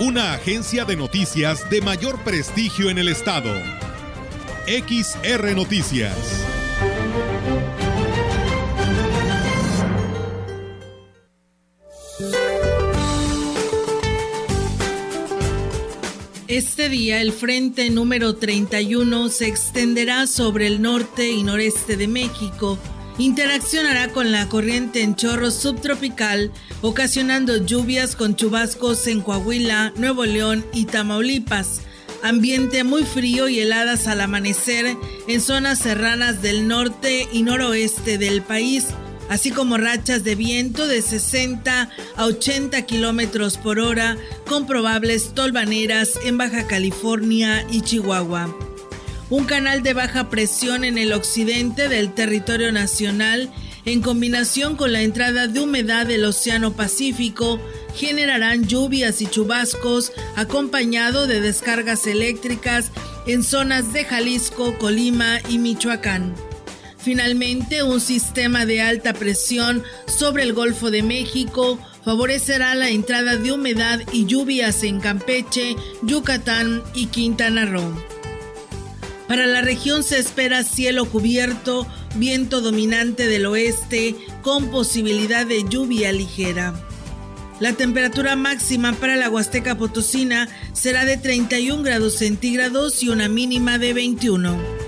una agencia de noticias de mayor prestigio en el estado. XR Noticias. Este día el frente número 31 se extenderá sobre el norte y noreste de México interaccionará con la corriente en chorro subtropical, ocasionando lluvias con chubascos en Coahuila, Nuevo León y Tamaulipas. Ambiente muy frío y heladas al amanecer en zonas serranas del norte y noroeste del país, así como rachas de viento de 60 a 80 kilómetros por hora con probables tolvaneras en Baja California y Chihuahua un canal de baja presión en el occidente del territorio nacional, en combinación con la entrada de humedad del Océano Pacífico, generarán lluvias y chubascos acompañado de descargas eléctricas en zonas de Jalisco, Colima y Michoacán. Finalmente, un sistema de alta presión sobre el Golfo de México favorecerá la entrada de humedad y lluvias en Campeche, Yucatán y Quintana Roo. Para la región se espera cielo cubierto, viento dominante del oeste con posibilidad de lluvia ligera. La temperatura máxima para la Huasteca Potosina será de 31 grados centígrados y una mínima de 21.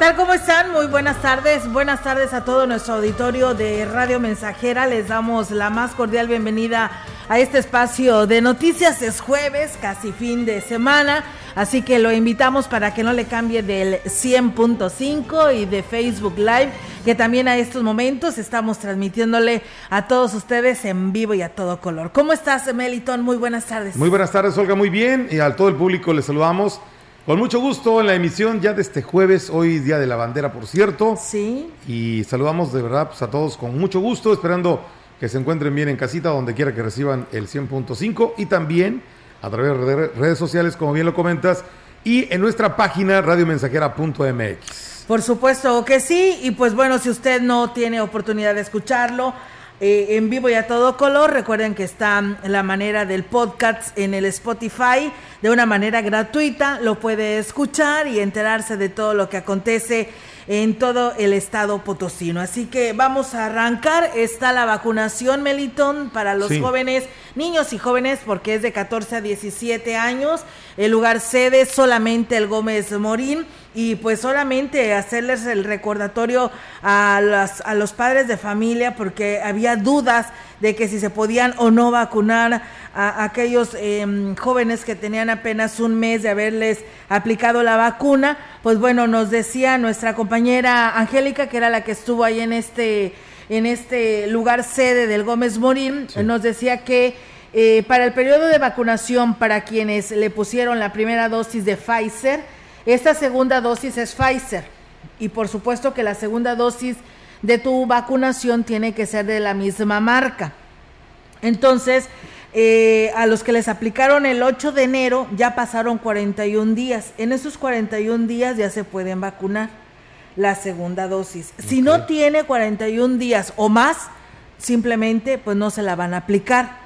Tal? ¿Cómo están? Muy buenas tardes. Buenas tardes a todo nuestro auditorio de Radio Mensajera. Les damos la más cordial bienvenida a este espacio de noticias. Es jueves, casi fin de semana. Así que lo invitamos para que no le cambie del 100.5 y de Facebook Live, que también a estos momentos estamos transmitiéndole a todos ustedes en vivo y a todo color. ¿Cómo estás, Meliton? Muy buenas tardes. Muy buenas tardes, Olga. Muy bien. Y a todo el público les saludamos con mucho gusto en la emisión ya de este jueves, hoy Día de la Bandera, por cierto. Sí. Y saludamos de verdad pues, a todos con mucho gusto, esperando que se encuentren bien en casita, donde quiera que reciban el 100.5 y también a través de redes sociales, como bien lo comentas, y en nuestra página radiomensajera.mx. Por supuesto que sí, y pues bueno, si usted no tiene oportunidad de escucharlo, eh, en vivo y a todo color. Recuerden que está la manera del podcast en el Spotify de una manera gratuita. Lo puede escuchar y enterarse de todo lo que acontece en todo el estado potosino. Así que vamos a arrancar. Está la vacunación, Melitón, para los jóvenes, niños y jóvenes, porque es de 14 a 17 años. El lugar sede solamente el Gómez Morín y pues solamente hacerles el recordatorio a, a los padres de familia porque había dudas de que si se podían o no vacunar a, aquellos em, jóvenes que tenían apenas un mes de haberles aplicado la vacuna. Pues bueno, nos decía nuestra compañera Angélica, que era la que estuvo ahí en este, en este lugar sede del Gómez Morín, nos decía que eh, para el periodo de vacunación para quienes le pusieron la primera dosis de Pfizer, Esta segunda dosis es Pfizer y por supuesto que la segunda dosis de tu vacunación tiene que ser de la misma marca. Entonces, eh, a los que les aplicaron el 8 de enero ya pasaron 41 días. En esos 41 días ya se pueden vacunar la segunda dosis. Si no tiene 41 días o más, simplemente pues no se la van a aplicar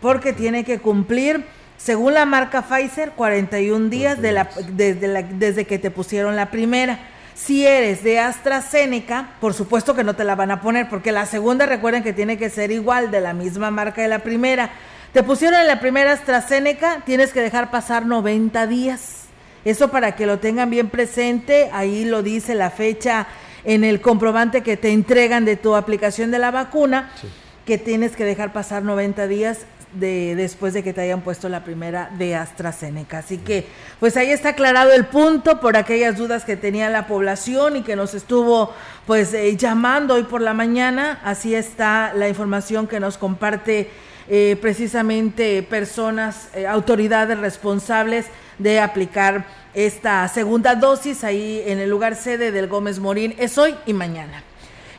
porque tiene que cumplir según la marca Pfizer 41 días de la, desde, desde que te pusieron la primera. Si eres de AstraZeneca, por supuesto que no te la van a poner, porque la segunda recuerden que tiene que ser igual, de la misma marca de la primera. Te pusieron en la primera AstraZeneca, tienes que dejar pasar 90 días. Eso para que lo tengan bien presente, ahí lo dice la fecha en el comprobante que te entregan de tu aplicación de la vacuna, que tienes que dejar pasar 90 días de después de que te hayan puesto la primera de AstraZeneca. Así que, pues ahí está aclarado el punto por aquellas dudas que tenía la población y que nos estuvo pues eh, llamando hoy por la mañana. Así está la información que nos comparte eh, precisamente personas, eh, autoridades responsables de aplicar esta segunda dosis ahí en el lugar sede del Gómez Morín. Es hoy y mañana.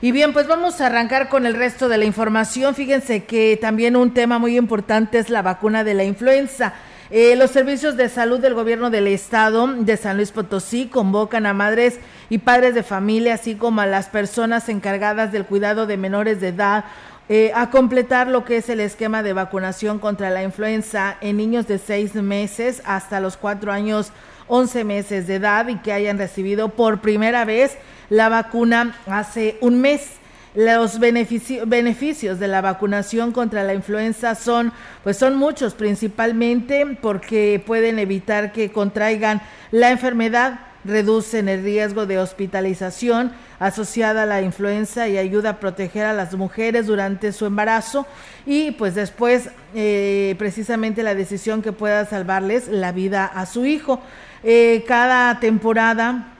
Y bien, pues vamos a arrancar con el resto de la información. Fíjense que también un tema muy importante es la vacuna de la influenza. Eh, los servicios de salud del gobierno del estado de San Luis Potosí convocan a madres y padres de familia, así como a las personas encargadas del cuidado de menores de edad, eh, a completar lo que es el esquema de vacunación contra la influenza en niños de seis meses hasta los cuatro años, once meses de edad y que hayan recibido por primera vez la vacuna hace un mes. Los beneficios de la vacunación contra la influenza son, pues son muchos, principalmente porque pueden evitar que contraigan la enfermedad, reducen el riesgo de hospitalización asociada a la influenza y ayuda a proteger a las mujeres durante su embarazo y pues después eh, precisamente la decisión que pueda salvarles la vida a su hijo. Eh, cada temporada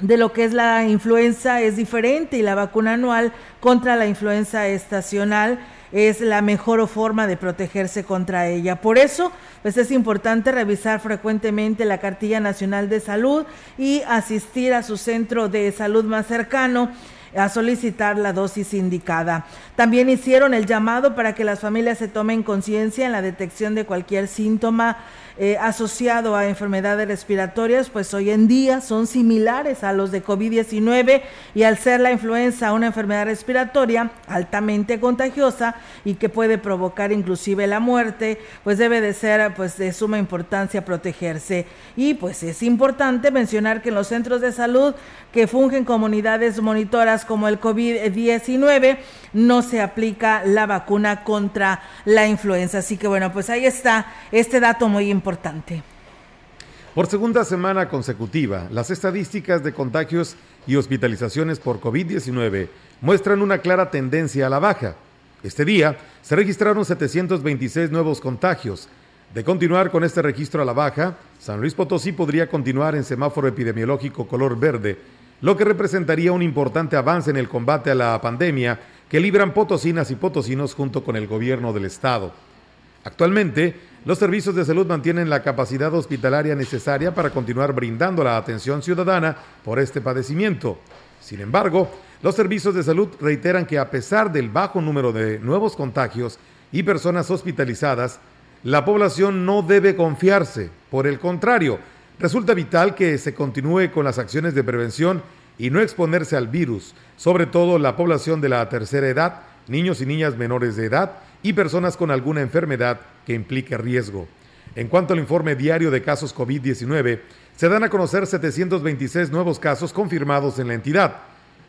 de lo que es la influenza es diferente y la vacuna anual contra la influenza estacional es la mejor forma de protegerse contra ella. Por eso, pues es importante revisar frecuentemente la cartilla nacional de salud y asistir a su centro de salud más cercano a solicitar la dosis indicada. También hicieron el llamado para que las familias se tomen conciencia en la detección de cualquier síntoma eh, asociado a enfermedades respiratorias, pues hoy en día son similares a los de COVID-19 y al ser la influenza una enfermedad respiratoria altamente contagiosa y que puede provocar inclusive la muerte, pues debe de ser pues de suma importancia protegerse. Y pues es importante mencionar que en los centros de salud que fungen comunidades monitoras como el COVID-19 no se aplica la vacuna contra la influenza. Así que bueno, pues ahí está este dato muy importante. Por segunda semana consecutiva, las estadísticas de contagios y hospitalizaciones por COVID-19 muestran una clara tendencia a la baja. Este día se registraron 726 nuevos contagios. De continuar con este registro a la baja, San Luis Potosí podría continuar en semáforo epidemiológico color verde, lo que representaría un importante avance en el combate a la pandemia que libran potosinas y potosinos junto con el gobierno del estado. Actualmente, los servicios de salud mantienen la capacidad hospitalaria necesaria para continuar brindando la atención ciudadana por este padecimiento. Sin embargo, los servicios de salud reiteran que a pesar del bajo número de nuevos contagios y personas hospitalizadas, la población no debe confiarse. Por el contrario, resulta vital que se continúe con las acciones de prevención y no exponerse al virus, sobre todo la población de la tercera edad, niños y niñas menores de edad y personas con alguna enfermedad que implique riesgo. En cuanto al informe diario de casos COVID-19, se dan a conocer 726 nuevos casos confirmados en la entidad.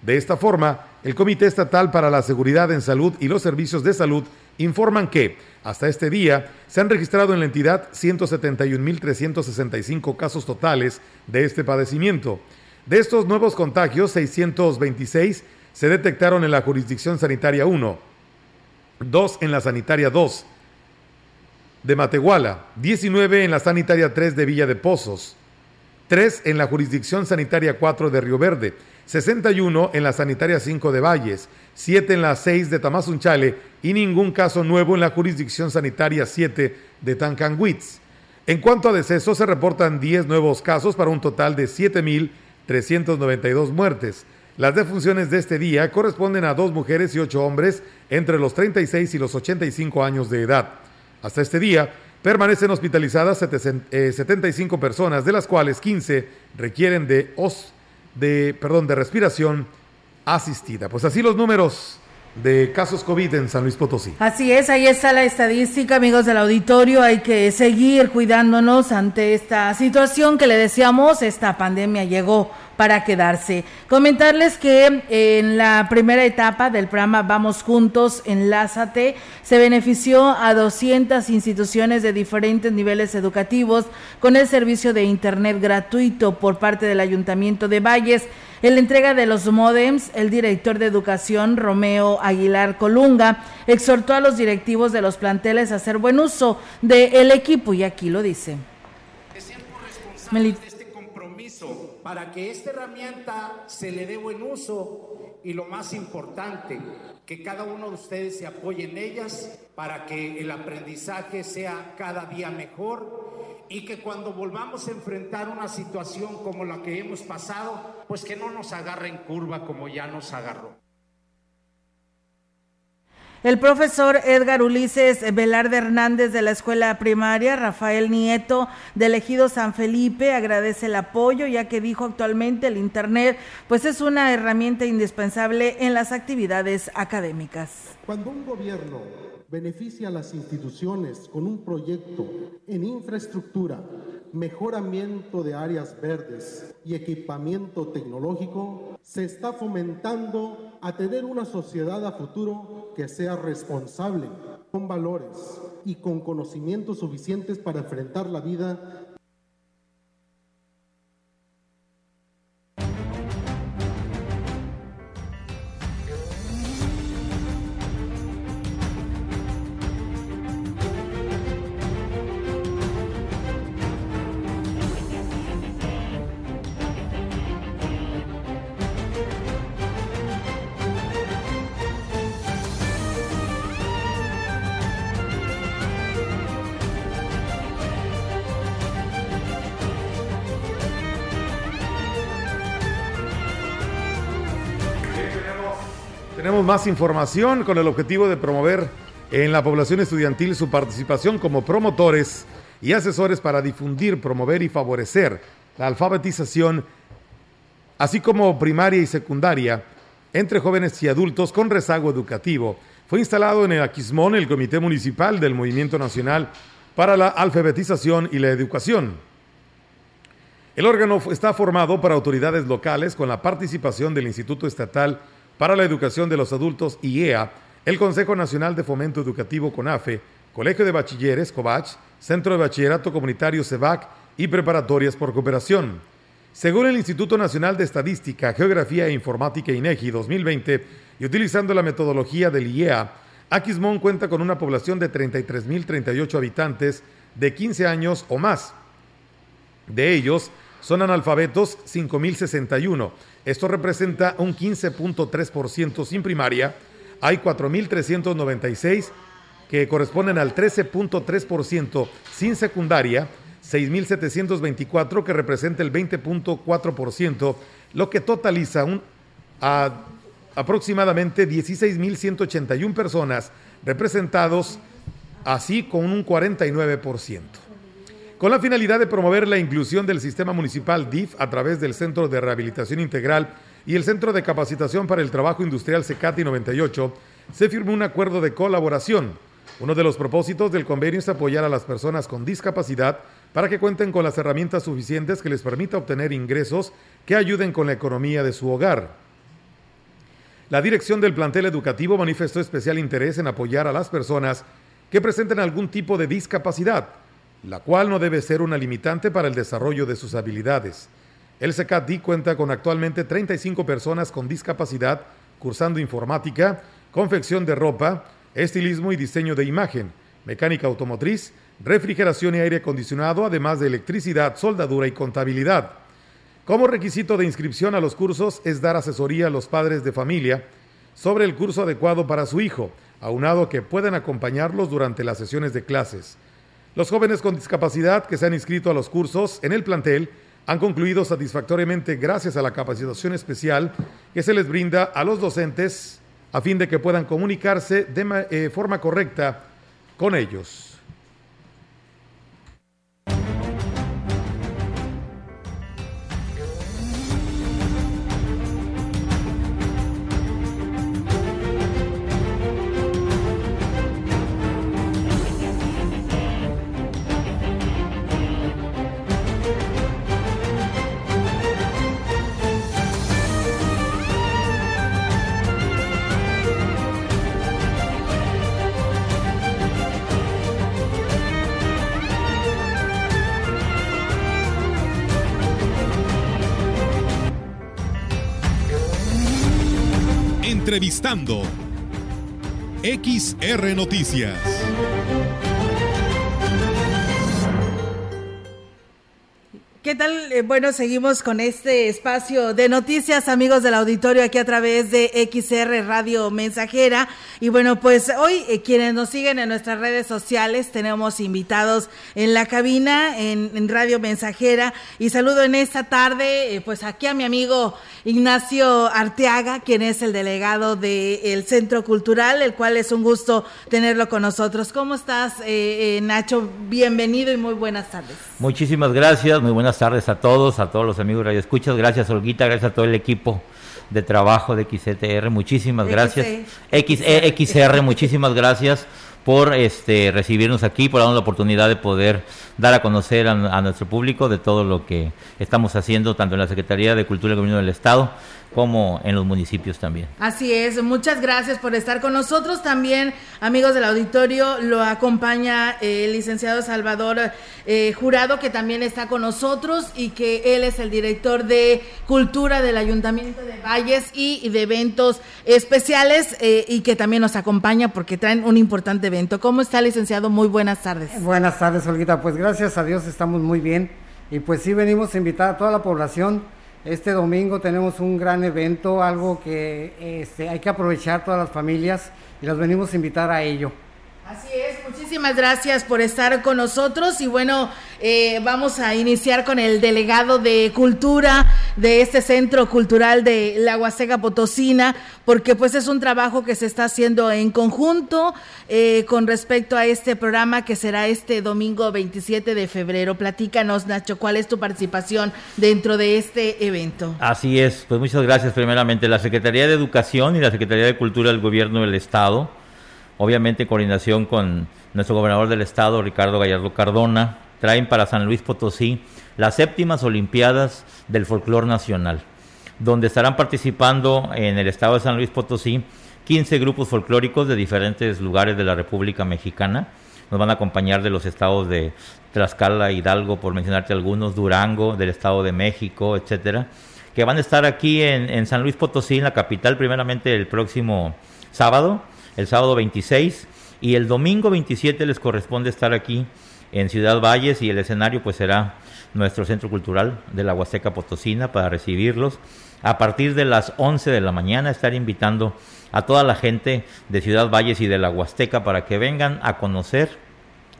De esta forma, el Comité Estatal para la Seguridad en Salud y los Servicios de Salud informan que, hasta este día, se han registrado en la entidad 171.365 casos totales de este padecimiento. De estos nuevos contagios, 626 se detectaron en la jurisdicción sanitaria 1, 2 en la sanitaria 2 de Matehuala, 19 en la sanitaria 3 de Villa de Pozos, 3 en la jurisdicción sanitaria 4 de Río Verde, 61 en la sanitaria 5 de Valles, 7 en la 6 de Tamazunchale y ningún caso nuevo en la jurisdicción sanitaria 7 de Tancanwitz. En cuanto a decesos, se reportan 10 nuevos casos para un total de 7.392 muertes. Las defunciones de este día corresponden a dos mujeres y ocho hombres entre los 36 y los 85 años de edad. Hasta este día permanecen hospitalizadas 75 eh, personas, de las cuales 15 requieren de, de, perdón, de respiración asistida. Pues así los números de casos COVID en San Luis Potosí. Así es, ahí está la estadística, amigos del auditorio. Hay que seguir cuidándonos ante esta situación que le decíamos, esta pandemia llegó para quedarse. Comentarles que en la primera etapa del programa Vamos Juntos, Enlázate, se benefició a 200 instituciones de diferentes niveles educativos con el servicio de Internet gratuito por parte del Ayuntamiento de Valles. En la entrega de los modems, el director de educación, Romeo Aguilar Colunga, exhortó a los directivos de los planteles a hacer buen uso del equipo y aquí lo dice. este compromiso para que esta herramienta se le dé buen uso y lo más importante, que cada uno de ustedes se apoye en ellas para que el aprendizaje sea cada día mejor y que cuando volvamos a enfrentar una situación como la que hemos pasado, pues que no nos agarre en curva como ya nos agarró. El profesor Edgar Ulises Velarde Hernández de la escuela primaria, Rafael Nieto del Ejido San Felipe, agradece el apoyo ya que dijo actualmente el Internet pues es una herramienta indispensable en las actividades académicas. Cuando un gobierno beneficia a las instituciones con un proyecto en infraestructura, mejoramiento de áreas verdes y equipamiento tecnológico, se está fomentando a tener una sociedad a futuro que sea responsable, con valores y con conocimientos suficientes para enfrentar la vida Más información con el objetivo de promover en la población estudiantil su participación como promotores y asesores para difundir, promover y favorecer la alfabetización, así como primaria y secundaria, entre jóvenes y adultos con rezago educativo. Fue instalado en el Aquismón el Comité Municipal del Movimiento Nacional para la Alfabetización y la Educación. El órgano está formado por autoridades locales con la participación del Instituto Estatal para la Educación de los Adultos IEA, el Consejo Nacional de Fomento Educativo CONAFE, Colegio de Bachilleres COBACH, Centro de Bachillerato Comunitario CEBAC y Preparatorias por Cooperación. Según el Instituto Nacional de Estadística, Geografía e Informática INEGI 2020 y utilizando la metodología del IEA, Aquismón cuenta con una población de 33.038 habitantes de 15 años o más. De ellos, son analfabetos 5.061 esto representa un 15.3% sin primaria. Hay 4.396 que corresponden al 13.3% sin secundaria, 6.724 que representa el 20.4%, lo que totaliza un, aproximadamente 16.181 personas representados así con un 49% con la finalidad de promover la inclusión del sistema municipal DIF a través del Centro de Rehabilitación Integral y el Centro de Capacitación para el Trabajo Industrial CECATI 98, se firmó un acuerdo de colaboración. Uno de los propósitos del convenio es apoyar a las personas con discapacidad para que cuenten con las herramientas suficientes que les permita obtener ingresos que ayuden con la economía de su hogar. La dirección del plantel educativo manifestó especial interés en apoyar a las personas que presenten algún tipo de discapacidad la cual no debe ser una limitante para el desarrollo de sus habilidades. El CECATI cuenta con actualmente 35 personas con discapacidad cursando informática, confección de ropa, estilismo y diseño de imagen, mecánica automotriz, refrigeración y aire acondicionado, además de electricidad, soldadura y contabilidad. Como requisito de inscripción a los cursos es dar asesoría a los padres de familia sobre el curso adecuado para su hijo, aunado que puedan acompañarlos durante las sesiones de clases. Los jóvenes con discapacidad que se han inscrito a los cursos en el plantel han concluido satisfactoriamente gracias a la capacitación especial que se les brinda a los docentes a fin de que puedan comunicarse de eh, forma correcta con ellos. XR Noticias. ¿Qué tal? Eh, bueno, seguimos con este espacio de noticias, amigos del auditorio, aquí a través de XR Radio Mensajera. Y bueno, pues hoy eh, quienes nos siguen en nuestras redes sociales, tenemos invitados en la cabina, en, Radio Mensajera. Y saludo en esta tarde, eh, pues aquí a mi amigo Ignacio Arteaga, quien es el delegado del Centro Cultural, el cual es un gusto tenerlo con nosotros. ¿Cómo estás, Nacho? Bienvenido y muy buenas tardes. Muchísimas gracias, muy buenas tardes a todos, a todos los amigos Radio Escuchas. Gracias, Olguita, gracias a todo el equipo de trabajo de XTR. Muchísimas gracias. XR, muchísimas gracias por este recibirnos aquí, por darnos la oportunidad de poder dar a conocer a, nuestro público de todo lo que estamos haciendo, tanto en la Secretaría de Cultura y Gobierno del Estado como en los municipios también. Así es, muchas gracias por estar con nosotros. También, amigos del auditorio, lo acompaña el licenciado Salvador eh, Jurado, que también está con nosotros y que él es el director de Cultura del Ayuntamiento de Valles y de eventos especiales eh, y que también nos acompaña porque traen un importante evento. ¿Cómo está, licenciado? Muy buenas tardes. Buenas tardes, Olguita. Pues gracias a Dios estamos muy bien y pues sí venimos a invitar a toda la población este domingo tenemos un gran evento, algo que este, hay que aprovechar todas las familias y las venimos a invitar a ello. Así es, muchísimas gracias por estar con nosotros y bueno, eh, vamos a iniciar con el delegado de cultura de este Centro Cultural de la Potosina, porque pues es un trabajo que se está haciendo en conjunto eh, con respecto a este programa que será este domingo 27 de febrero. Platícanos, Nacho, ¿cuál es tu participación dentro de este evento? Así es, pues muchas gracias primeramente. La Secretaría de Educación y la Secretaría de Cultura del Gobierno del Estado obviamente en coordinación con nuestro gobernador del estado, Ricardo Gallardo Cardona, traen para San Luis Potosí las séptimas Olimpiadas del Folclor Nacional, donde estarán participando en el estado de San Luis Potosí 15 grupos folclóricos de diferentes lugares de la República Mexicana. Nos van a acompañar de los estados de Tlaxcala, Hidalgo, por mencionarte algunos, Durango, del Estado de México, etcétera, que van a estar aquí en, en San Luis Potosí, en la capital, primeramente el próximo sábado, el sábado 26 y el domingo 27 les corresponde estar aquí en Ciudad Valles y el escenario pues será nuestro centro cultural de la Huasteca Potosina para recibirlos. A partir de las 11 de la mañana estar invitando a toda la gente de Ciudad Valles y de la Huasteca para que vengan a conocer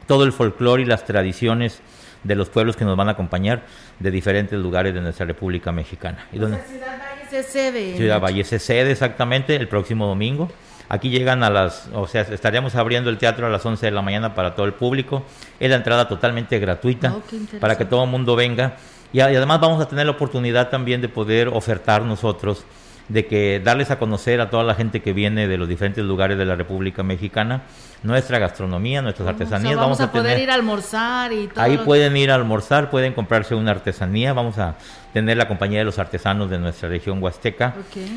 todo el folclore y las tradiciones de los pueblos que nos van a acompañar de diferentes lugares de nuestra República Mexicana. ¿Y Ciudad Valles es sede. Ciudad Valles es sede exactamente el próximo domingo. Aquí llegan a las, o sea, estaríamos abriendo el teatro a las 11 de la mañana para todo el público. Es la entrada totalmente gratuita oh, para que todo el mundo venga. Y, además vamos a tener la oportunidad también de poder ofertar nosotros, de que darles a conocer a toda la gente que viene de los diferentes lugares de la República Mexicana nuestra gastronomía, nuestras artesanías. vamos, a, poder ir a almorzar y todo. Ahí pueden ir a almorzar, pueden comprarse una artesanía. Vamos a tener la compañía de los artesanos de nuestra región huasteca.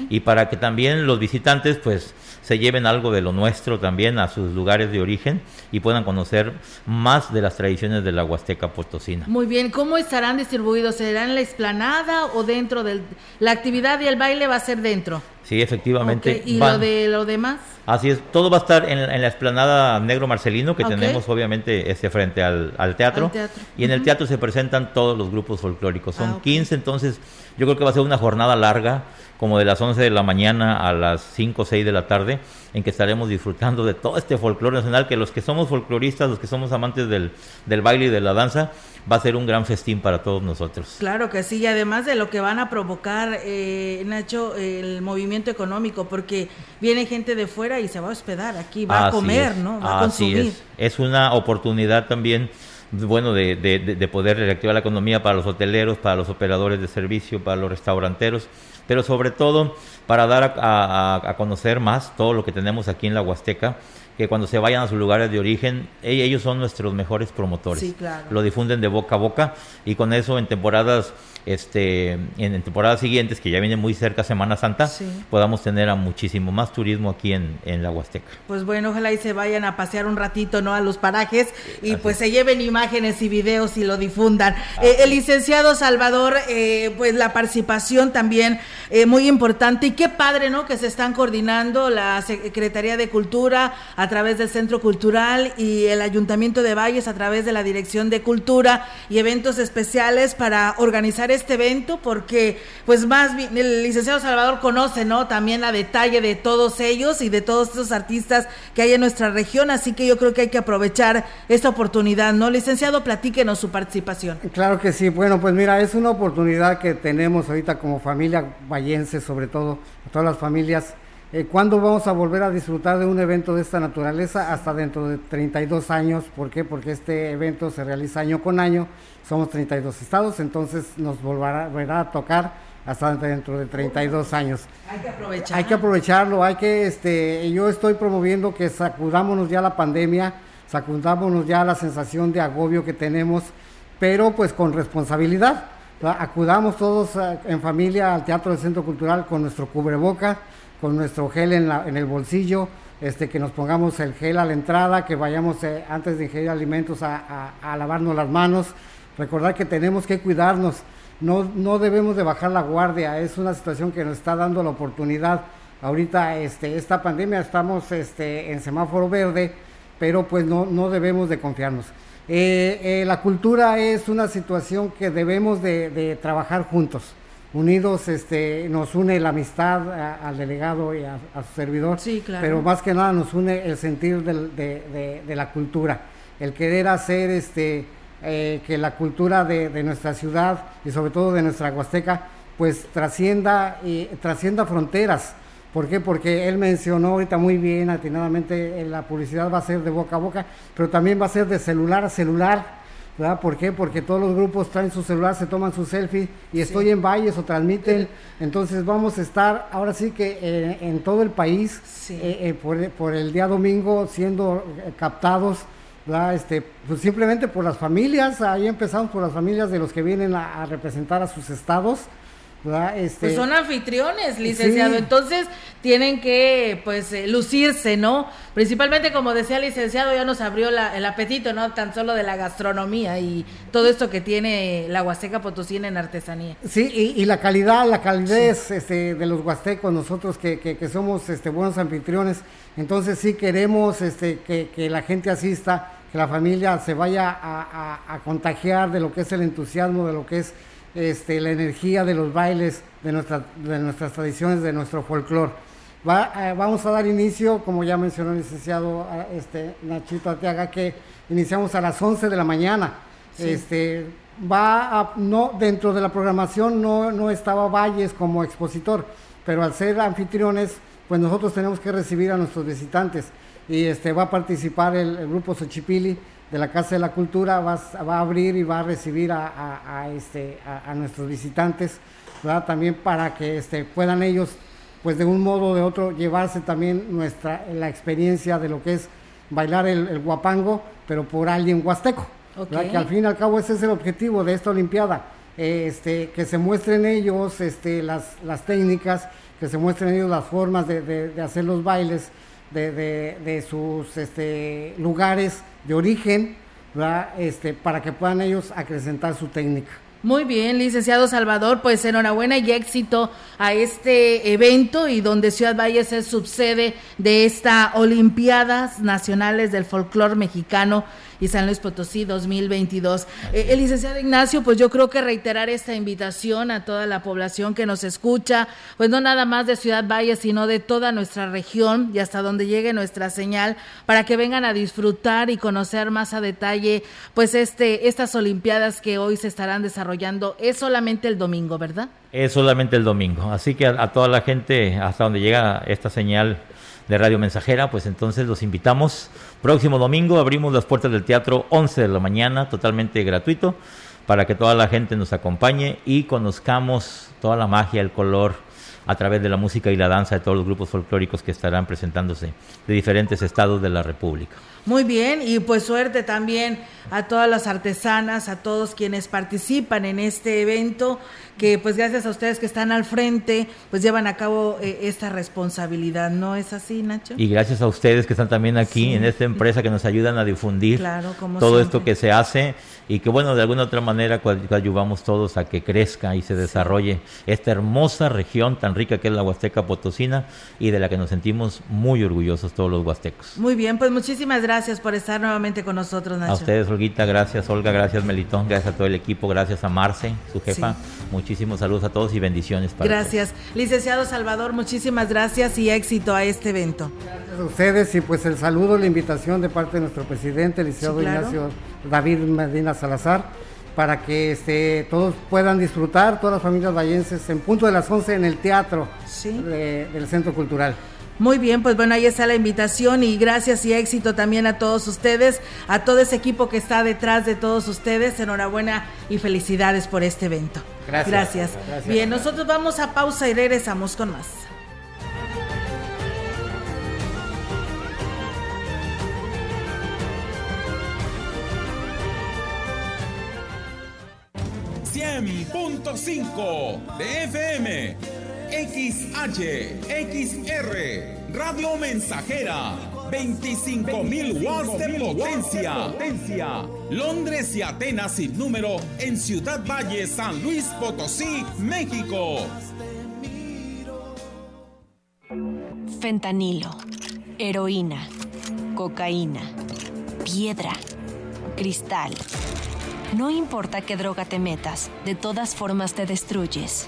Y para que también los visitantes, pues se lleven algo de lo nuestro también a sus lugares de origen y puedan conocer más de las tradiciones de la Huasteca Potosina. Muy bien, ¿cómo estarán distribuidos? ¿Será en la explanada o dentro de la actividad y el baile va a ser dentro? Sí, efectivamente. ¿Y lo de lo demás? Así es, todo va a estar en, la explanada Negro Marcelino que tenemos obviamente este frente al, teatro, Y en el teatro se presentan todos los grupos folclóricos. Son 15, ah, entonces yo creo que va a ser una jornada larga, como de las 11 de la mañana a las 5 o 6 de la tarde, en que estaremos disfrutando de todo este folclore nacional, que los que somos folcloristas, los que somos amantes del, del baile y de la danza, va a ser un gran festín para todos nosotros. Claro que sí, y además de lo que van a provocar, eh, Nacho, el movimiento económico, porque viene gente de fuera y se va a hospedar aquí, va a comer, ¿no? Va a consumir. Es. es una oportunidad también bueno, de, de, poder reactivar la economía para los hoteleros, para los operadores de servicio, para los restauranteros, pero sobre todo para dar a, conocer más todo lo que tenemos aquí en la Huasteca que cuando se vayan a sus lugares de origen, e-, ellos son nuestros mejores promotores. Sí, claro. Lo difunden de boca a boca y con eso en temporadas este, en, temporadas siguientes, que ya viene muy cerca Semana Santa, podamos tener a muchísimo más turismo aquí en, en, la Huasteca. Pues bueno, ojalá y se vayan a pasear un ratito, ¿no? A los parajes y pues se lleven imágenes y videos y lo difundan. Eh, el licenciado Salvador, eh, pues la participación también eh, muy importante y qué padre, ¿no? Que se están coordinando la Secretaría de Cultura a través del Centro Cultural y el Ayuntamiento de Valles a través de la Dirección de Cultura y eventos especiales para organizar este evento porque pues más el licenciado Salvador conoce, ¿no? También a detalle de todos ellos y de todos estos artistas que hay en nuestra región, así que yo creo que hay que aprovechar esta oportunidad, ¿no? Licenciado, platíquenos su participación. Claro que sí, bueno, pues mira, es una oportunidad que tenemos ahorita como familia vallense, sobre todo, todas las familias eh, ¿Cuándo vamos a volver a disfrutar de un evento de esta naturaleza? Hasta dentro de 32 años. ¿Por qué? Porque este evento se realiza año con año. Somos 32 estados, entonces nos volverá, a tocar hasta dentro de 32 años. Hay que aprovecharlo. Hay que aprovecharlo, hay que, este, yo estoy promoviendo que sacudámonos ya la pandemia, sacudámonos ya la sensación de agobio que tenemos, pero pues con responsabilidad. Acudamos todos eh, en familia al Teatro del Centro Cultural con nuestro cubreboca, con nuestro gel en, la, en el bolsillo, este, que nos pongamos el gel a la entrada, que vayamos eh, antes de ingerir alimentos a, a, lavarnos las manos, recordar que tenemos que cuidarnos, no, no debemos de bajar la guardia, es una situación que nos está dando la oportunidad. Ahorita este, esta pandemia estamos este, en semáforo verde, pero pues no, no debemos de confiarnos. Eh, eh, la cultura es una situación que debemos de, de trabajar juntos unidos este, nos une la amistad al delegado y a, su servidor, sí, claro. pero más que nada nos une el sentir de, la cultura, el querer hacer este, eh, que la cultura de, nuestra ciudad y sobre todo de nuestra Huasteca pues trascienda, y, trascienda fronteras. ¿Por qué? Porque él mencionó ahorita muy bien, atinadamente, la publicidad va a ser de boca a boca, pero también va a ser de celular a celular ¿verdad? ¿Por qué? Porque todos los grupos traen su celular, se toman su selfie y estoy en Valles o transmiten. Entonces vamos a estar ahora sí que eh, en todo el país eh, eh, por, el día domingo siendo captados. ¿verdad? Este, pues simplemente por las familias, ahí empezamos por las familias de los que vienen a representar a sus estados, este, pues son anfitriones, licenciado, entonces tienen que pues eh, lucirse, ¿no? Principalmente como decía el licenciado, ya nos abrió el apetito, ¿no? Tan solo de la gastronomía y todo esto que tiene la Huasteca Potosí en artesanía. Sí, y, la calidad, la calidez este, de los huastecos, nosotros que, que, somos este, buenos anfitriones, entonces sí queremos este, que, la gente asista, que la familia se vaya a contagiar de lo que es el entusiasmo, de lo que es este, la energía de los bailes, de, nuestra, de nuestras tradiciones, de nuestro folclore. Va, eh, vamos a dar inicio, como ya mencionó el licenciado este, Nachito Arteaga, que iniciamos a las 11 de la mañana. Este, va no, dentro de la programación no, no estaba Valles como expositor, pero al ser anfitriones, pues nosotros tenemos que recibir a nuestros visitantes. Y este, va a participar el, el grupo Xochipili, de la Casa de la Cultura va, va a abrir y va a recibir a, este, a, nuestros visitantes, también para que este, puedan ellos, pues de un modo o de otro, llevarse también nuestra, la experiencia de lo que es bailar el, guapango, pero por alguien huasteco, que al fin y al cabo ese es el objetivo de esta Olimpiada, este, que se muestren ellos este, las, las técnicas, que se muestren ellos las formas de, de hacer los bailes, de, de, sus este, lugares de origen, Este, para que puedan ellos acrecentar su técnica. Muy bien, licenciado Salvador, pues enhorabuena y éxito a este evento y donde Ciudad Valles es subsede de esta Olimpiadas Nacionales del Folclor Mexicano y San Luis Potosí 2022. Eh, el licenciado Ignacio, pues yo creo que reiterar esta invitación a toda la población que nos escucha, pues no nada más de Ciudad Valles, sino de toda nuestra región y hasta donde llegue nuestra señal, para que vengan a disfrutar y conocer más a detalle, pues este, estas Olimpiadas que hoy se estarán desarrollando. Es solamente el domingo, ¿verdad? Es solamente el domingo. Así que a toda la gente, hasta donde llega esta señal, de Radio Mensajera, pues entonces los invitamos. Próximo domingo abrimos las puertas del teatro 11 de la mañana, totalmente gratuito, para que toda la gente nos acompañe y conozcamos toda la magia, el color a través de la música y la danza de todos los grupos folclóricos que estarán presentándose de diferentes estados de la República. Muy bien, y pues suerte también a todas las artesanas, a todos quienes participan en este evento, que pues gracias a ustedes que están al frente, pues llevan a cabo eh, esta responsabilidad, ¿no es así, Nacho? Y gracias a ustedes que están también aquí en esta empresa que nos ayudan a difundir todo esto que se hace y que bueno, de alguna otra manera ayudamos todos a que crezca y se desarrolle esta hermosa región tan rica que es la Huasteca Potosina y de la que nos sentimos muy orgullosos todos los huastecos. Muy bien, pues muchísimas gracias por estar nuevamente con nosotros, Nacho. A ustedes, Olguita, gracias, Olga, gracias, Melitón, gracias a todo el equipo, gracias a Marce, su jefa. Muchísimos saludos a todos y bendiciones para Gracias. Licenciado Salvador, muchísimas gracias y éxito a este evento. Gracias a ustedes y pues el saludo, la invitación de parte de nuestro presidente, el licenciado Ignacio David Medina Salazar, para que este, todos puedan disfrutar, todas las familias vallenses, en punto de las 11 en el teatro del Centro Cultural. Muy bien, pues bueno, ahí está la invitación y gracias y éxito también a todos ustedes, a todo ese equipo que está detrás de todos ustedes. Enhorabuena y felicidades por este evento. Gracias. Gracias. Bien, nosotros vamos a pausa y regresamos con más. .5 de FM XH, XR, Radio Mensajera, 25.000 watts de potencia. potencia. Londres y Atenas sin número en Ciudad Valle, San Luis Potosí, México. Fentanilo, heroína, cocaína, piedra, cristal. No importa qué droga te metas, de todas formas te destruyes.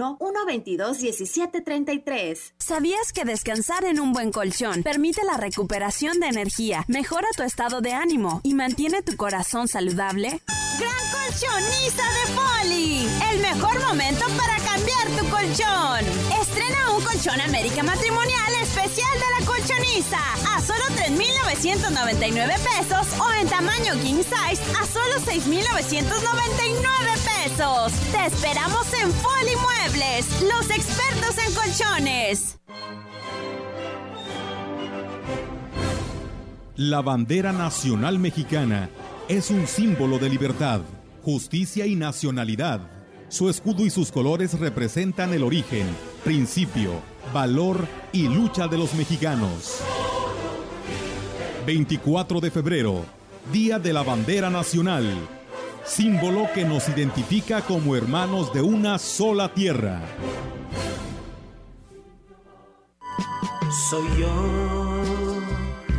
81 122 1733. ¿Sabías que descansar en un buen colchón permite la recuperación de energía, mejora tu estado de ánimo y mantiene tu corazón saludable? Gran colchonista de Poli, el mejor momento para cambiar tu colchón. Estrena un colchón América Matrimonial especial de la colchonista a solo 3.999 pesos o en tamaño king size a solo 6.999 pesos. Te esperamos en Foli Muebles, los expertos en colchones. La bandera nacional mexicana es un símbolo de libertad, justicia y nacionalidad. Su escudo y sus colores representan el origen, principio, valor y lucha de los mexicanos. 24 de febrero, Día de la Bandera Nacional, símbolo que nos identifica como hermanos de una sola tierra. Soy yo.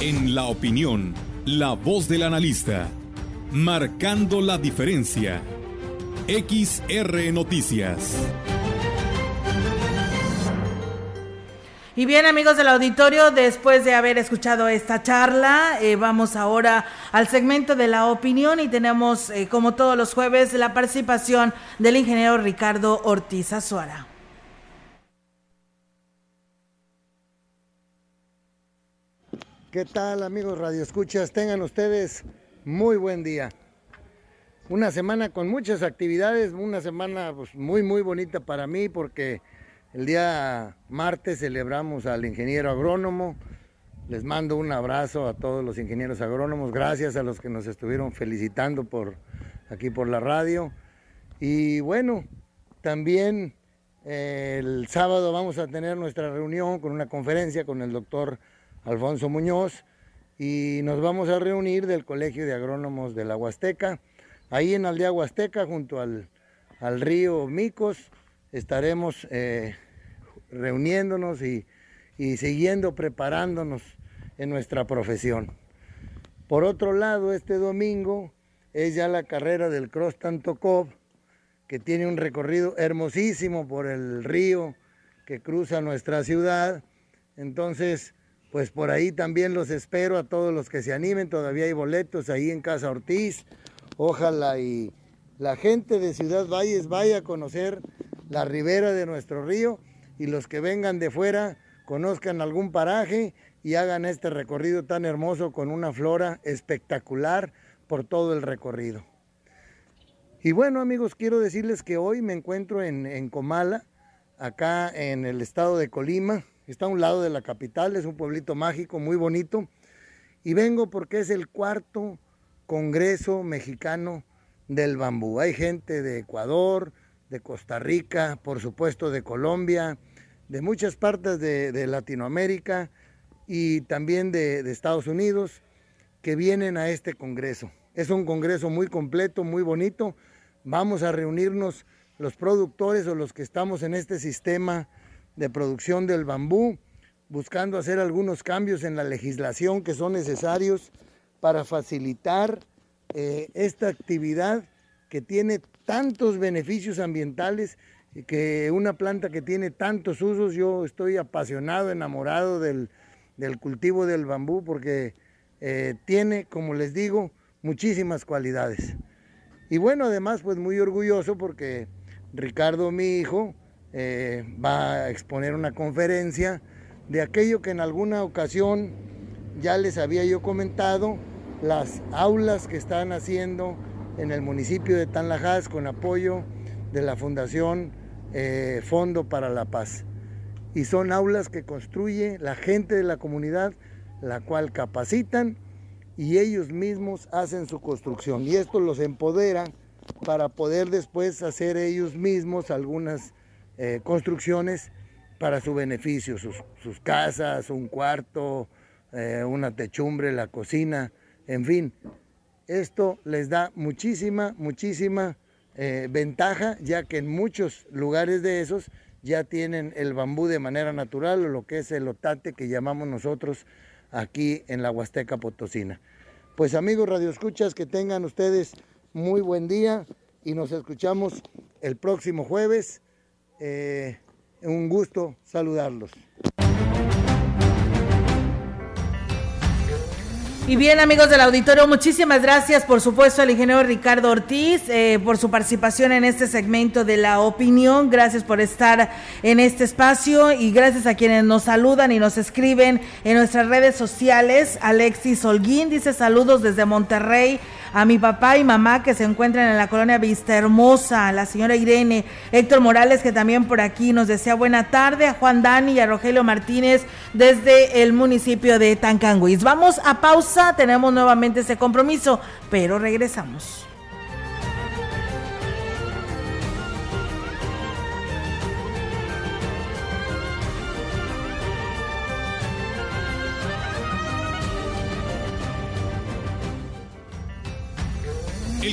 En la opinión, la voz del analista, marcando la diferencia. XR Noticias. Y bien amigos del auditorio, después de haber escuchado esta charla, eh, vamos ahora al segmento de la opinión y tenemos, eh, como todos los jueves, la participación del ingeniero Ricardo Ortiz Azuara. ¿Qué tal amigos Radio Escuchas? Tengan ustedes muy buen día. Una semana con muchas actividades, una semana pues, muy muy bonita para mí porque el día martes celebramos al ingeniero agrónomo. Les mando un abrazo a todos los ingenieros agrónomos. Gracias a los que nos estuvieron felicitando por aquí por la radio. Y bueno, también eh, el sábado vamos a tener nuestra reunión con una conferencia con el doctor Alfonso Muñoz y nos vamos a reunir del Colegio de Agrónomos de la Huasteca, ahí en Aldea Huasteca, junto al, río Micos, estaremos eh, reuniéndonos y, siguiendo preparándonos en nuestra profesión. Por otro lado, este domingo es ya la carrera del Cross Tantokov, que tiene un recorrido hermosísimo por el río que cruza nuestra ciudad. Entonces, pues por ahí también los espero a todos los que se animen. Todavía hay boletos ahí en Casa Ortiz. Ojalá y la gente de Ciudad Valles vaya a conocer la ribera de nuestro río y los que vengan de fuera conozcan algún paraje y hagan este recorrido tan hermoso con una flora espectacular por todo el recorrido. Y bueno amigos, quiero decirles que hoy me encuentro en, Comala, acá en el estado de Colima. Está a un lado de la capital, es un pueblito mágico muy bonito. Y vengo porque es el cuarto Congreso Mexicano del Bambú. Hay gente de Ecuador, de Costa Rica, por supuesto de Colombia, de muchas partes de, Latinoamérica y también de, Estados Unidos que vienen a este congreso. Es un congreso muy completo, muy bonito. Vamos a reunirnos los productores o los que estamos en este sistema de producción del bambú, buscando hacer algunos cambios en la legislación que son necesarios para facilitar eh, esta actividad que tiene tantos beneficios ambientales y que una planta que tiene tantos usos, yo estoy apasionado, enamorado del, cultivo del bambú porque eh, tiene, como les digo, muchísimas cualidades. Y bueno, además, pues muy orgulloso porque Ricardo, mi hijo, eh, va a exponer una conferencia de aquello que en alguna ocasión ya les había yo comentado, las aulas que están haciendo en el municipio de Tanlajas con apoyo de la Fundación eh, Fondo para la Paz. Y son aulas que construye la gente de la comunidad, la cual capacitan y ellos mismos hacen su construcción. Y esto los empodera para poder después hacer ellos mismos algunas eh, construcciones para su beneficio, sus, casas, un cuarto, eh, una techumbre, la cocina, en fin, esto les da muchísima, muchísima eh, ventaja, ya que en muchos lugares de esos ya tienen el bambú de manera natural o lo que es el otate que llamamos nosotros aquí en la Huasteca Potosina. Pues amigos Radio Escuchas, que tengan ustedes muy buen día y nos escuchamos el próximo jueves. Eh, un gusto saludarlos. Y bien, amigos del auditorio, muchísimas gracias, por supuesto, al ingeniero Ricardo Ortiz eh, por su participación en este segmento de la opinión. Gracias por estar en este espacio y gracias a quienes nos saludan y nos escriben en nuestras redes sociales. Alexis Holguín dice saludos desde Monterrey a mi papá y mamá que se encuentran en la colonia Vista Hermosa, la señora Irene, Héctor Morales que también por aquí nos desea buena tarde, a Juan Dani y a Rogelio Martínez desde el municipio de Tancanguis. Vamos a pausa, tenemos nuevamente ese compromiso, pero regresamos.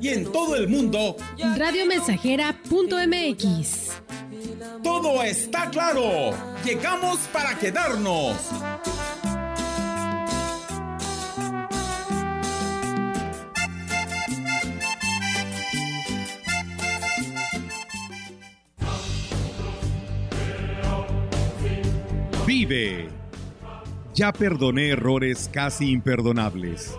Y en todo el mundo, radiomensajera.mx. Todo está claro. Llegamos para quedarnos. Vive. Ya perdoné errores casi imperdonables.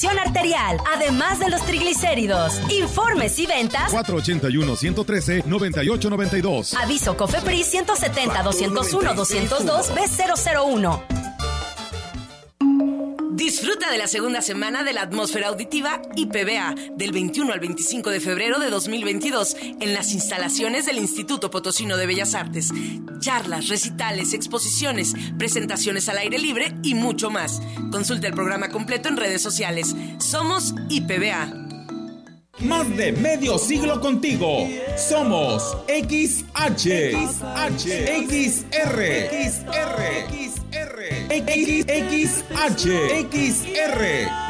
arterial, además de los triglicéridos. Informes y ventas 481-113-9892. Aviso COFEPRIS 170 201 202 B001. Disfruta de la segunda semana de la atmósfera auditiva IPBA del 21 al 25 de febrero de 2022 en las instalaciones del Instituto Potosino de Bellas Artes. Charlas, recitales, exposiciones, presentaciones al aire libre y mucho más. Consulta el programa completo en redes sociales. Somos IPBA. Más de medio siglo contigo. Somos XH, XH, XR, XR, XR, XR,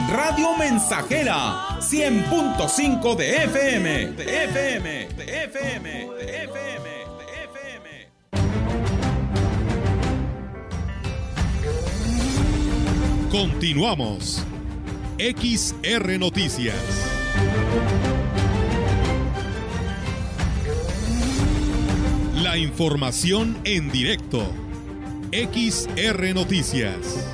Radio Mensajera, 100.5 de FM, de FM, de FM, de FM, de FM. Continuamos. XR Noticias. La información en directo. XR Noticias.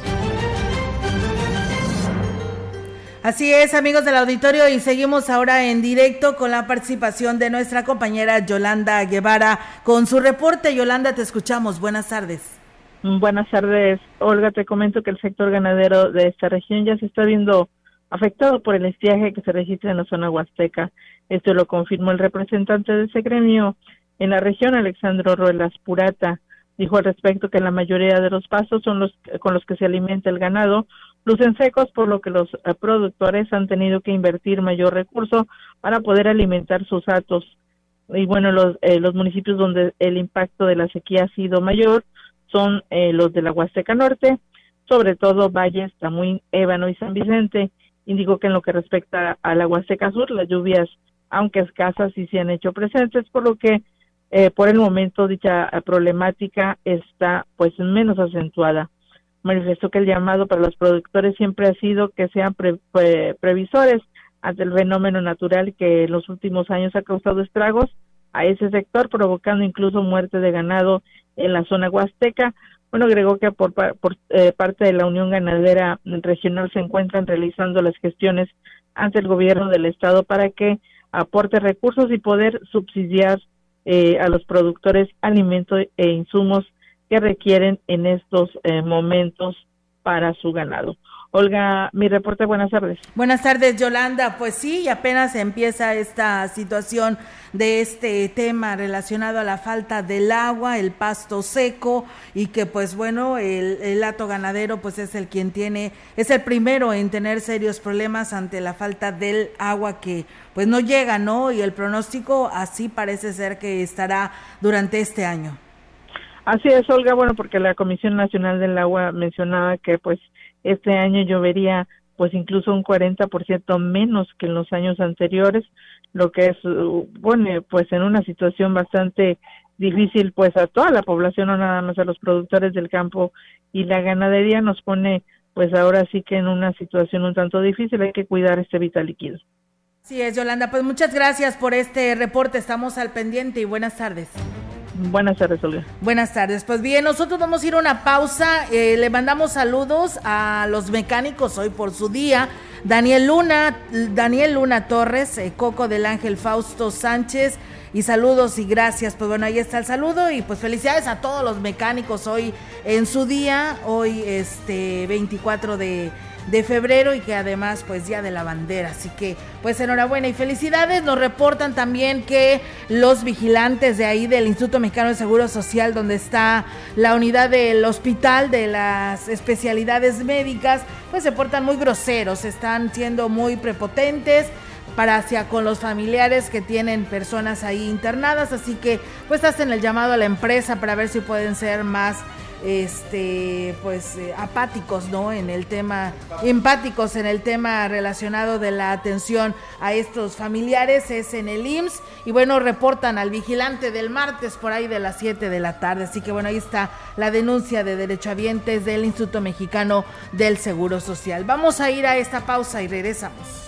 Así es, amigos del auditorio, y seguimos ahora en directo con la participación de nuestra compañera Yolanda Guevara con su reporte. Yolanda, te escuchamos. Buenas tardes. Buenas tardes, Olga. Te comento que el sector ganadero de esta región ya se está viendo afectado por el estiaje que se registra en la zona huasteca. Esto lo confirmó el representante de ese gremio en la región, Alexandro Ruelas Purata. Dijo al respecto que la mayoría de los pastos son los con los que se alimenta el ganado, lucen secos, por lo que los eh, productores han tenido que invertir mayor recurso para poder alimentar sus atos. Y bueno, los, eh, los municipios donde el impacto de la sequía ha sido mayor son eh, los de la Huasteca Norte, sobre todo Valles, Tamuín, Ébano y San Vicente. Indicó que en lo que respecta a la Huasteca Sur, las lluvias, aunque escasas, sí se han hecho presentes, por lo que eh, por el momento dicha problemática está pues menos acentuada. Manifestó que el llamado para los productores siempre ha sido que sean previsores ante el fenómeno natural que en los últimos años ha causado estragos a ese sector, provocando incluso muerte de ganado en la zona huasteca. Bueno, agregó que por, por eh, parte de la Unión Ganadera Regional se encuentran realizando las gestiones ante el gobierno del estado para que aporte recursos y poder subsidiar eh, a los productores alimentos e insumos que requieren en estos eh, momentos para su ganado. Olga, mi reporte, buenas tardes. Buenas tardes, Yolanda. Pues sí, apenas empieza esta situación de este tema relacionado a la falta del agua, el pasto seco y que pues bueno, el, el hato ganadero pues es el quien tiene, es el primero en tener serios problemas ante la falta del agua que pues no llega, ¿no? Y el pronóstico así parece ser que estará durante este año. Así es, Olga, bueno, porque la Comisión Nacional del Agua mencionaba que pues este año llovería pues incluso un 40% menos que en los años anteriores, lo que es pone pues en una situación bastante difícil pues a toda la población, no nada más a los productores del campo y la ganadería nos pone pues ahora sí que en una situación un tanto difícil, hay que cuidar este vital líquido. Sí es, Yolanda, pues muchas gracias por este reporte, estamos al pendiente y buenas tardes. Buenas tardes, Olga. Buenas tardes. Pues bien, nosotros vamos a ir a una pausa. Eh, le mandamos saludos a los mecánicos hoy por su día. Daniel Luna, Daniel Luna Torres, eh, Coco del Ángel Fausto Sánchez. Y saludos y gracias. Pues bueno, ahí está el saludo. Y pues felicidades a todos los mecánicos hoy en su día. Hoy, este 24 de de febrero y que además pues día de la bandera. Así que pues enhorabuena y felicidades. Nos reportan también que los vigilantes de ahí del Instituto Mexicano de Seguro Social, donde está la unidad del hospital de las especialidades médicas, pues se portan muy groseros, están siendo muy prepotentes para hacia con los familiares que tienen personas ahí internadas, así que pues hacen el llamado a la empresa para ver si pueden ser más este pues eh, apáticos no en el tema empáticos en el tema relacionado de la atención a estos familiares es en el IMSS y bueno reportan al vigilante del martes por ahí de las 7 de la tarde. Así que bueno ahí está la denuncia de derechohabientes del Instituto Mexicano del Seguro Social. Vamos a ir a esta pausa y regresamos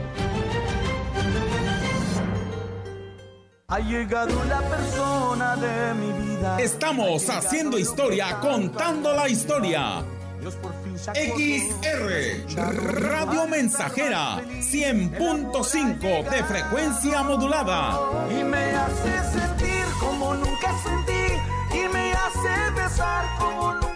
Ha llegado la persona de mi vida. Estamos haciendo historia, contando la historia. XR Radio Mensajera 100.5 de frecuencia modulada. Y me hace sentir como nunca sentí. Y me hace besar como nunca.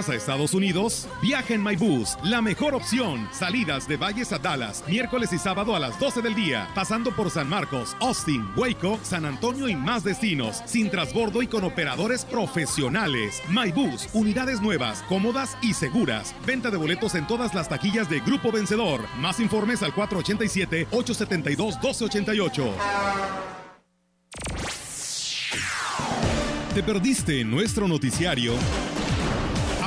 ¿Vas a Estados Unidos? Viaja en MyBus, la mejor opción. Salidas de Valles a Dallas, miércoles y sábado a las 12 del día, pasando por San Marcos, Austin, Waco, San Antonio y más destinos, sin transbordo y con operadores profesionales. MyBus, unidades nuevas, cómodas y seguras. Venta de boletos en todas las taquillas de Grupo Vencedor. Más informes al 487-872-1288. ¿Te perdiste nuestro noticiario?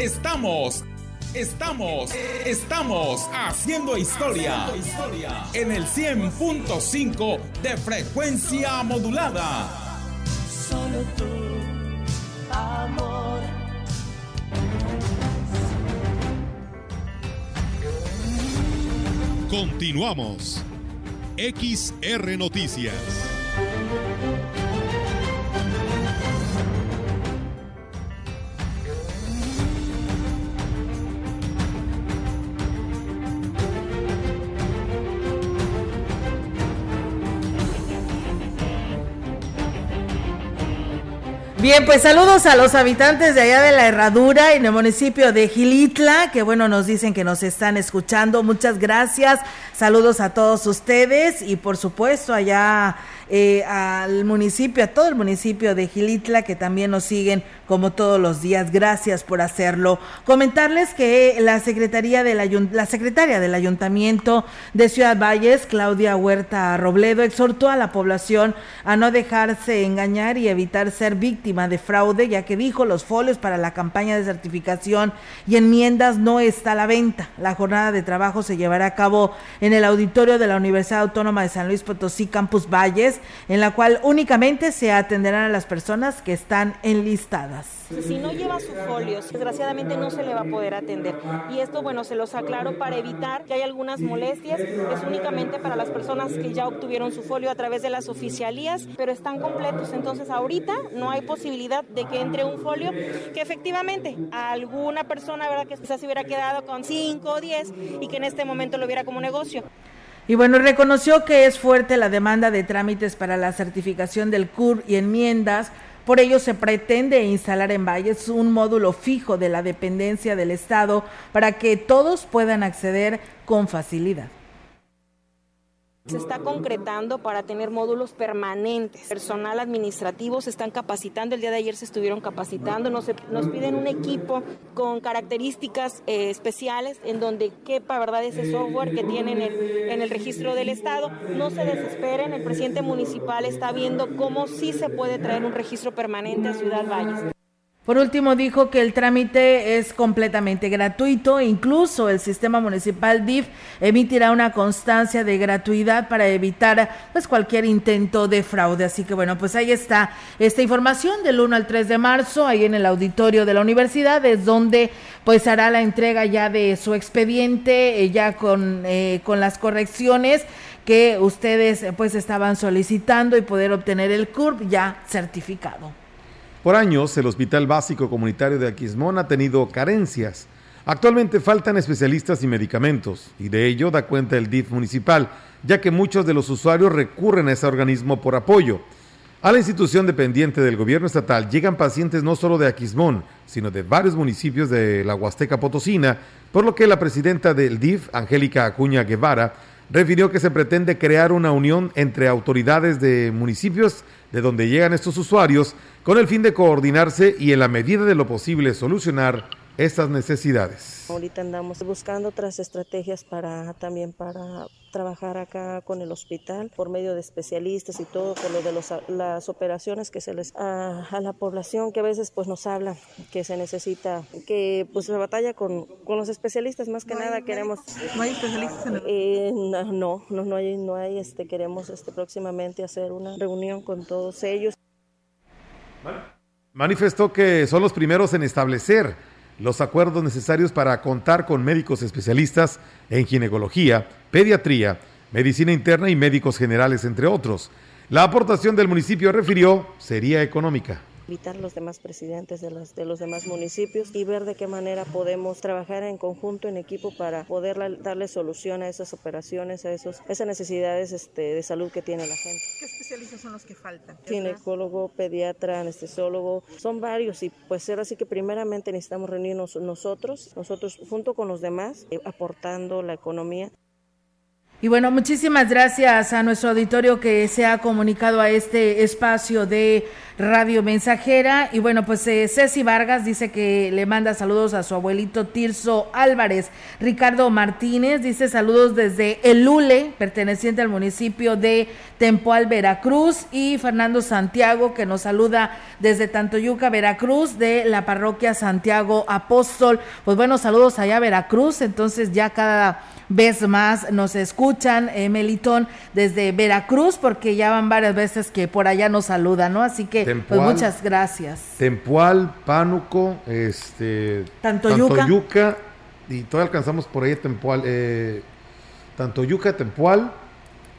Estamos, estamos, estamos haciendo historia en el 100.5 de frecuencia modulada. Solo tú, amor. Continuamos. XR Noticias. Bien, pues saludos a los habitantes de allá de la Herradura en el municipio de Gilitla, que bueno, nos dicen que nos están escuchando. Muchas gracias. Saludos a todos ustedes y por supuesto allá eh, al municipio, a todo el municipio de Gilitla, que también nos siguen como todos los días. Gracias por hacerlo. Comentarles que la Secretaría del la secretaria del Ayuntamiento de Ciudad Valles, Claudia Huerta Robledo, exhortó a la población a no dejarse engañar y evitar ser víctima de fraude, ya que dijo los folios para la campaña de certificación y enmiendas no está a la venta. La jornada de trabajo se llevará a cabo en el auditorio de la Universidad Autónoma de San Luis Potosí, Campus Valles, en la cual únicamente se atenderán a las personas que están enlistadas. Si no lleva su folio, desgraciadamente no se le va a poder atender. Y esto, bueno, se los aclaro para evitar que haya algunas molestias. Es únicamente para las personas que ya obtuvieron su folio a través de las oficialías, pero están completos. Entonces, ahorita no hay posibilidad de que entre un folio que efectivamente a alguna persona, ¿verdad?, que quizás se hubiera quedado con 5 o 10 y que en este momento lo viera como negocio. Y bueno, reconoció que es fuerte la demanda de trámites para la certificación del CUR y enmiendas. Por ello se pretende instalar en Valles un módulo fijo de la dependencia del Estado para que todos puedan acceder con facilidad. Se está concretando para tener módulos permanentes. Personal administrativo se están capacitando. El día de ayer se estuvieron capacitando. Nos, piden un equipo con características eh, especiales en donde quepa, ¿verdad?, ese software que tienen en el registro del Estado. No se desesperen. El presidente municipal está viendo cómo sí se puede traer un registro permanente a Ciudad Valles. Por último, dijo que el trámite es completamente gratuito, incluso el sistema municipal DIF emitirá una constancia de gratuidad para evitar pues cualquier intento de fraude. Así que bueno, pues ahí está esta información del 1 al 3 de marzo, ahí en el auditorio de la universidad, es donde pues hará la entrega ya de su expediente, eh, ya con, eh, con las correcciones que ustedes pues estaban solicitando y poder obtener el CURP ya certificado. Por años, el Hospital Básico Comunitario de Aquismón ha tenido carencias. Actualmente faltan especialistas y medicamentos, y de ello da cuenta el DIF municipal, ya que muchos de los usuarios recurren a ese organismo por apoyo. A la institución dependiente del gobierno estatal llegan pacientes no solo de Aquismón, sino de varios municipios de la Huasteca Potosina, por lo que la presidenta del DIF, Angélica Acuña Guevara, refirió que se pretende crear una unión entre autoridades de municipios de donde llegan estos usuarios con el fin de coordinarse y en la medida de lo posible solucionar estas necesidades. Ahorita andamos buscando otras estrategias para también para trabajar acá con el hospital por medio de especialistas y todo por lo de los, las operaciones que se les a, a, la población que a veces pues nos habla que se necesita que pues se batalla con, con los especialistas más que ¿No nada hay queremos ¿No hay especialistas en el eh, no, no no no hay no hay este queremos este próximamente hacer una reunión con todos ellos. Manifestó que son los primeros en establecer los acuerdos necesarios para contar con médicos especialistas en ginecología, pediatría, medicina interna y médicos generales, entre otros. La aportación del municipio, refirió, sería económica invitar a los demás presidentes de los, de los demás municipios y ver de qué manera podemos trabajar en conjunto, en equipo, para poder darle solución a esas operaciones, a esos, esas necesidades este, de salud que tiene la gente. ¿Qué especialistas son los que faltan? Ginecólogo, pediatra, anestesiólogo, son varios y pues ahora sí que primeramente necesitamos reunirnos nosotros, nosotros junto con los demás, eh, aportando la economía. Y bueno, muchísimas gracias a nuestro auditorio que se ha comunicado a este espacio de Radio Mensajera. Y bueno, pues eh, Ceci Vargas dice que le manda saludos a su abuelito Tirso Álvarez. Ricardo Martínez dice saludos desde El Lule, perteneciente al municipio de Tempoal, Veracruz. Y Fernando Santiago, que nos saluda desde Tantoyuca, Veracruz, de la parroquia Santiago Apóstol. Pues bueno, saludos allá a Veracruz. Entonces ya cada vez más nos escuchan, eh, Melitón, desde Veracruz, porque ya van varias veces que por allá nos saludan, ¿no? Así que, pues muchas gracias. Tempual, Pánuco, este, Tantoyuca. Tantoyuca, y todavía alcanzamos por ahí Tempual, eh, Tantoyuca, Tempual,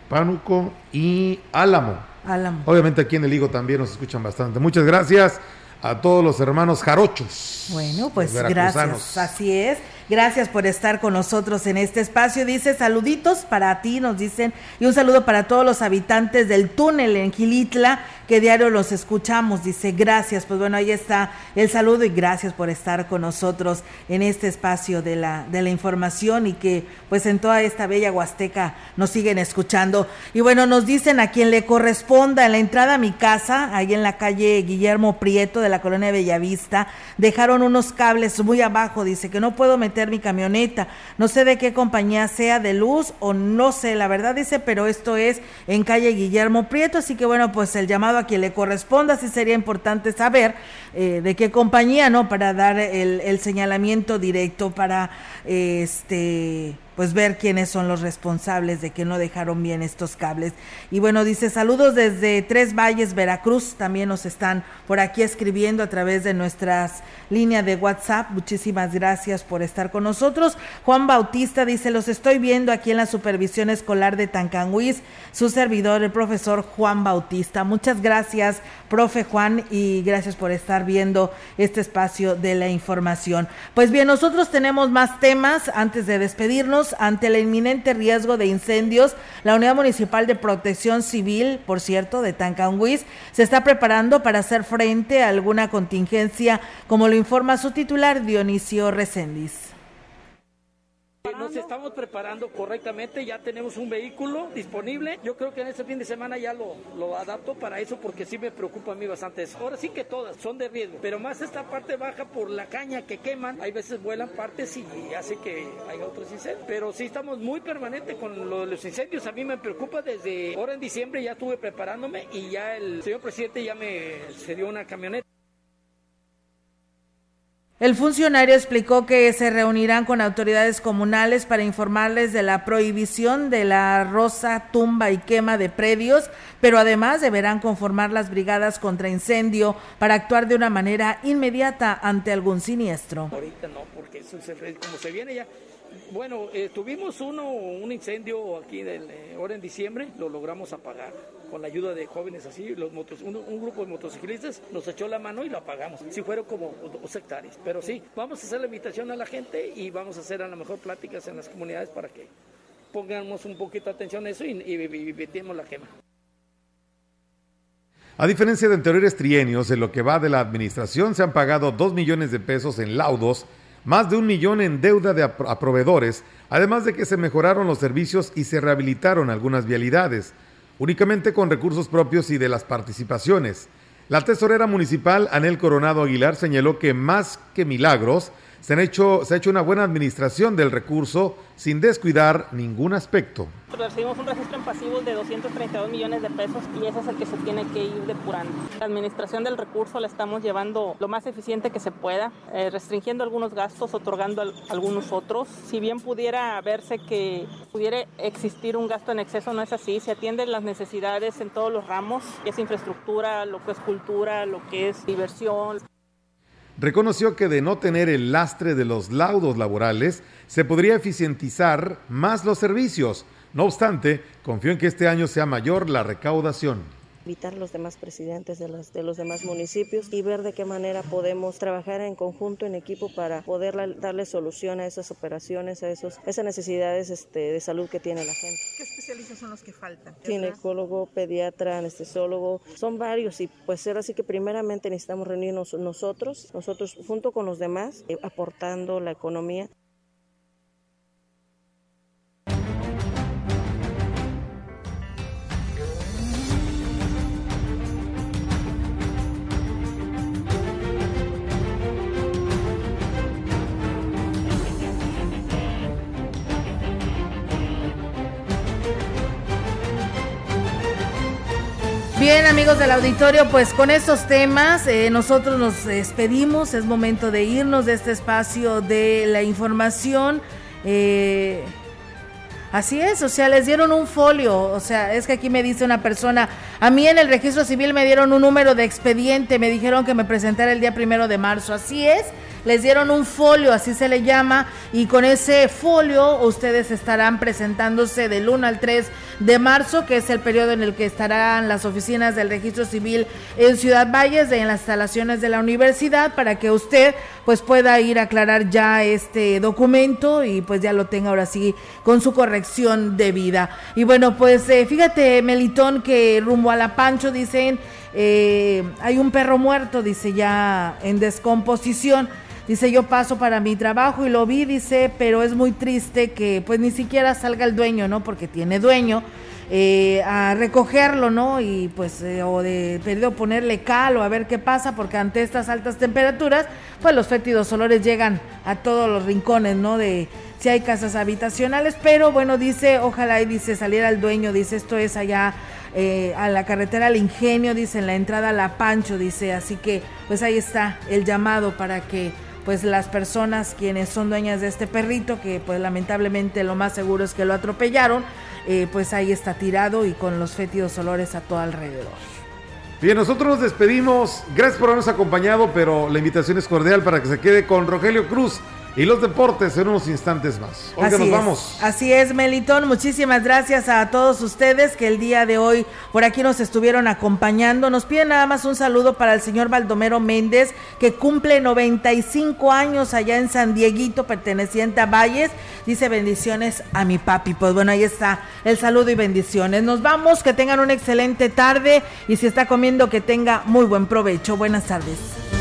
Pánuco y Álamo. Álamo. Obviamente aquí en el Higo también nos escuchan bastante. Muchas gracias a todos los hermanos jarochos. Bueno, pues gracias. Así es. Gracias por estar con nosotros en este espacio. Dice saluditos para ti, nos dicen, y un saludo para todos los habitantes del túnel en Gilitla, que diario los escuchamos. Dice, gracias. Pues bueno, ahí está el saludo y gracias por estar con nosotros en este espacio de la, de la información y que pues en toda esta bella Huasteca nos siguen escuchando. Y bueno, nos dicen a quien le corresponda en la entrada a mi casa, ahí en la calle Guillermo Prieto de la colonia Bellavista, dejaron unos cables muy abajo. Dice que no puedo meter mi camioneta. No sé de qué compañía sea de luz o no sé, la verdad dice, pero esto es en calle Guillermo Prieto, así que bueno, pues el llamado a quien le corresponda, sí sería importante saber eh, de qué compañía, ¿no? Para dar el, señalamiento directo para este pues ver quiénes son los responsables de que no dejaron bien estos cables. Y bueno, dice saludos desde Tres Valles, Veracruz. También nos están por aquí escribiendo a través de nuestras líneas de WhatsApp. Muchísimas gracias por estar con nosotros. Juan Bautista dice, los estoy viendo aquí en la supervisión escolar de Tancanhuiz. Su servidor, el profesor Juan Bautista. Muchas gracias, profe Juan, y gracias por estar viendo este espacio de la información. Pues bien, nosotros tenemos más temas antes de despedirnos ante el inminente riesgo de incendios, la Unidad Municipal de Protección Civil, por cierto, de Tancanhuiz, se está preparando para hacer frente a alguna contingencia, como lo informa su titular Dionisio Recendis. Nos estamos preparando correctamente, ya tenemos un vehículo disponible. Yo creo que en este fin de semana ya lo, lo adapto para eso porque sí me preocupa a mí bastante eso. Ahora sí que todas son de riesgo, pero más esta parte baja por la caña que queman. Hay veces vuelan partes y hace que haya otros incendios. Pero sí estamos muy permanente con lo de los incendios. A mí me preocupa desde ahora en diciembre ya estuve preparándome y ya el señor presidente ya me cedió una camioneta. El funcionario explicó que se reunirán con autoridades comunales para informarles de la prohibición de la rosa, tumba y quema de predios, pero además deberán conformar las brigadas contra incendio para actuar de una manera inmediata ante algún siniestro. Ahorita no, porque eso se, como se viene ya. Bueno, eh, tuvimos uno, un incendio aquí del, eh, ahora en diciembre, lo logramos apagar con la ayuda de jóvenes así, los motos, un, un, grupo de motociclistas nos echó la mano y lo apagamos. Si fueron como dos hectáreas, pero sí, vamos a hacer la invitación a la gente y vamos a hacer a lo mejor pláticas en las comunidades para que pongamos un poquito de atención a eso y, y, y, y la quema. A diferencia de anteriores trienios, en lo que va de la administración se han pagado 2 millones de pesos en laudos, más de un millón en deuda de a proveedores, además de que se mejoraron los servicios y se rehabilitaron algunas vialidades, únicamente con recursos propios y de las participaciones. La tesorera municipal, Anel Coronado Aguilar, señaló que más que milagros, se, han hecho, se ha hecho una buena administración del recurso sin descuidar ningún aspecto. Recibimos un registro en pasivos de 232 millones de pesos y ese es el que se tiene que ir depurando. La administración del recurso la estamos llevando lo más eficiente que se pueda, eh, restringiendo algunos gastos, otorgando algunos otros. Si bien pudiera verse que pudiera existir un gasto en exceso, no es así. Se atienden las necesidades en todos los ramos, que es infraestructura, lo que es cultura, lo que es diversión reconoció que de no tener el lastre de los laudos laborales, se podría eficientizar más los servicios. No obstante, confió en que este año sea mayor la recaudación invitar a los demás presidentes de los, de los demás municipios y ver de qué manera podemos trabajar en conjunto, en equipo, para poder darle solución a esas operaciones, a esos, esas necesidades este, de salud que tiene la gente. ¿Qué especialistas son los que faltan? Ginecólogo, pediatra, anestesiólogo, son varios y pues ser así que primeramente necesitamos reunirnos nosotros, nosotros junto con los demás, eh, aportando la economía. Bien, amigos del auditorio, pues con estos temas eh, nosotros nos despedimos. Es momento de irnos de este espacio de la información. Eh, así es, o sea, les dieron un folio. O sea, es que aquí me dice una persona, a mí en el registro civil me dieron un número de expediente, me dijeron que me presentara el día primero de marzo. Así es les dieron un folio, así se le llama, y con ese folio ustedes estarán presentándose del 1 al 3 de marzo, que es el periodo en el que estarán las oficinas del registro civil en Ciudad Valles, en las instalaciones de la universidad, para que usted pues pueda ir a aclarar ya este documento y pues ya lo tenga ahora sí con su corrección debida. Y bueno, pues eh, fíjate, Melitón, que rumbo a la Pancho dicen, eh, hay un perro muerto, dice ya en descomposición. Dice, yo paso para mi trabajo y lo vi, dice, pero es muy triste que pues ni siquiera salga el dueño, ¿no? Porque tiene dueño. Eh, a recogerlo, ¿no? Y pues, eh, o de perdido ponerle cal o a ver qué pasa, porque ante estas altas temperaturas, pues los fétidos olores llegan a todos los rincones, ¿no? De si hay casas habitacionales, pero bueno, dice, ojalá y dice saliera el dueño, dice, esto es allá eh, a la carretera al Ingenio, dice, en la entrada a La Pancho, dice, así que pues ahí está el llamado para que pues las personas quienes son dueñas de este perrito, que pues lamentablemente lo más seguro es que lo atropellaron, eh, pues ahí está tirado y con los fétidos olores a todo alrededor. Bien, nosotros nos despedimos. Gracias por habernos acompañado, pero la invitación es cordial para que se quede con Rogelio Cruz y los deportes en unos instantes más. Olga, nos vamos. Así es, Melitón. Muchísimas gracias a todos ustedes que el día de hoy por aquí nos estuvieron acompañando. Nos piden nada más un saludo para el señor Baldomero Méndez, que cumple 95 años allá en San Dieguito, perteneciente a Valles. Dice bendiciones a mi papi. Pues bueno, ahí está el saludo y bendiciones. Nos vamos, que tengan una excelente tarde y si está comiendo, que tenga muy buen provecho. Buenas tardes.